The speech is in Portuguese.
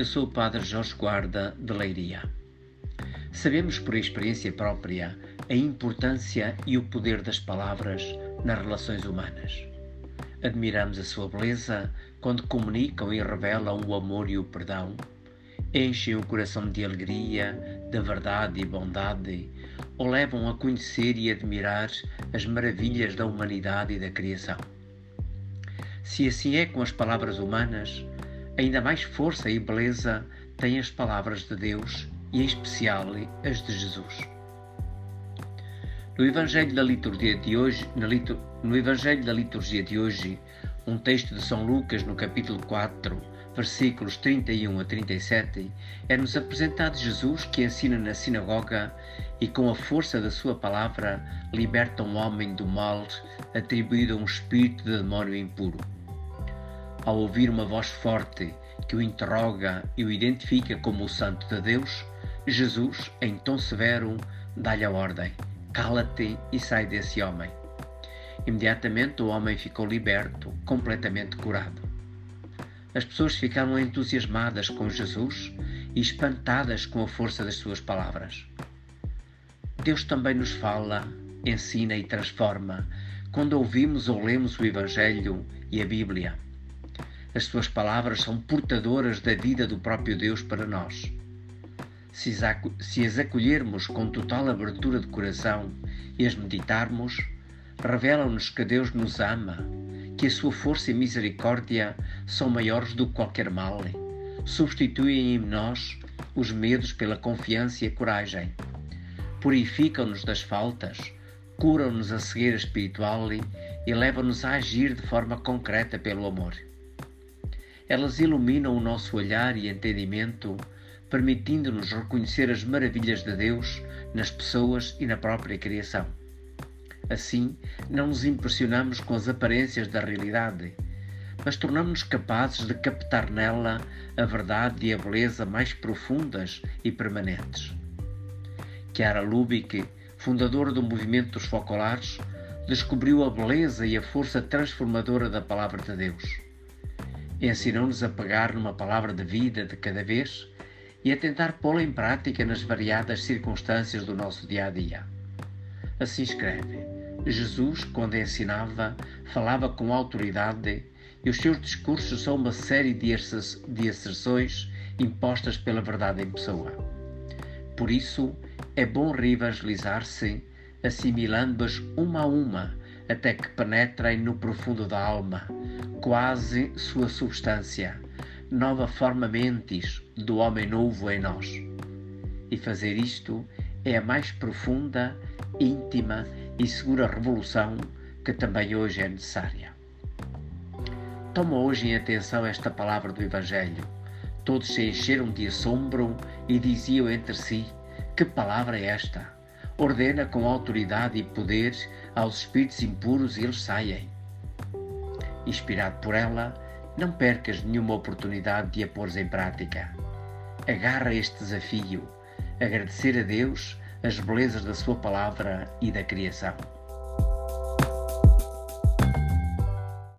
Eu sou o Padre Jorge Guarda de Leiria. Sabemos por experiência própria a importância e o poder das palavras nas relações humanas. Admiramos a sua beleza quando comunicam e revelam o amor e o perdão, enchem o coração de alegria, de verdade e bondade, ou levam a conhecer e admirar as maravilhas da humanidade e da criação. Se assim é com as palavras humanas, ainda mais força e beleza têm as palavras de Deus e, em especial, as de Jesus. No Evangelho da liturgia de hoje, no Evangelho da liturgia de hoje, um texto de São Lucas no capítulo 4, versículos 31 a 37, é-nos apresentado Jesus que ensina na sinagoga e com a força da sua palavra liberta um homem do mal atribuído a um espírito de demónio impuro. Ao ouvir uma voz forte que o interroga e o identifica como o Santo de Deus, Jesus, em tom severo, dá-lhe a ordem: cala-te e sai desse homem. Imediatamente o homem ficou liberto, completamente curado. As pessoas ficaram entusiasmadas com Jesus e espantadas com a força das suas palavras. Deus também nos fala, ensina e transforma quando ouvimos ou lemos o Evangelho e a Bíblia. As suas palavras são portadoras da vida do próprio Deus para nós. Se as acolhermos com total abertura de coração e as meditarmos, revelam-nos que Deus nos ama, que a sua força e misericórdia são maiores do que qualquer mal, substituem em nós os medos pela confiança e a coragem, purificam-nos das faltas, curam-nos a cegueira espiritual e levam-nos a agir de forma concreta pelo amor. Elas iluminam o nosso olhar e entendimento, permitindo-nos reconhecer as maravilhas de Deus nas pessoas e na própria criação. Assim, não nos impressionamos com as aparências da realidade, mas tornamos-nos capazes de captar nela a verdade e a beleza mais profundas e permanentes. Chiara Lubick, fundadora do movimento dos focolares, descobriu a beleza e a força transformadora da palavra de Deus ensinou-nos a pegar numa palavra de vida de cada vez e a tentar pô-la em prática nas variadas circunstâncias do nosso dia a dia. Assim escreve: Jesus, quando ensinava, falava com autoridade e os seus discursos são uma série de asserções impostas pela verdade em pessoa. Por isso, é bom reevangelizar-se, assimilando-as uma a uma, até que penetrem no profundo da alma, quase sua substância, nova forma mentis do homem novo em nós. E fazer isto é a mais profunda, íntima e segura revolução que também hoje é necessária. Toma hoje em atenção esta palavra do Evangelho. Todos se encheram de assombro e diziam entre si: Que palavra é esta? Ordena com autoridade e poder aos espíritos impuros e eles saem. Inspirado por ela, não percas nenhuma oportunidade de a pôr em prática. Agarra este desafio, agradecer a Deus as belezas da Sua palavra e da criação.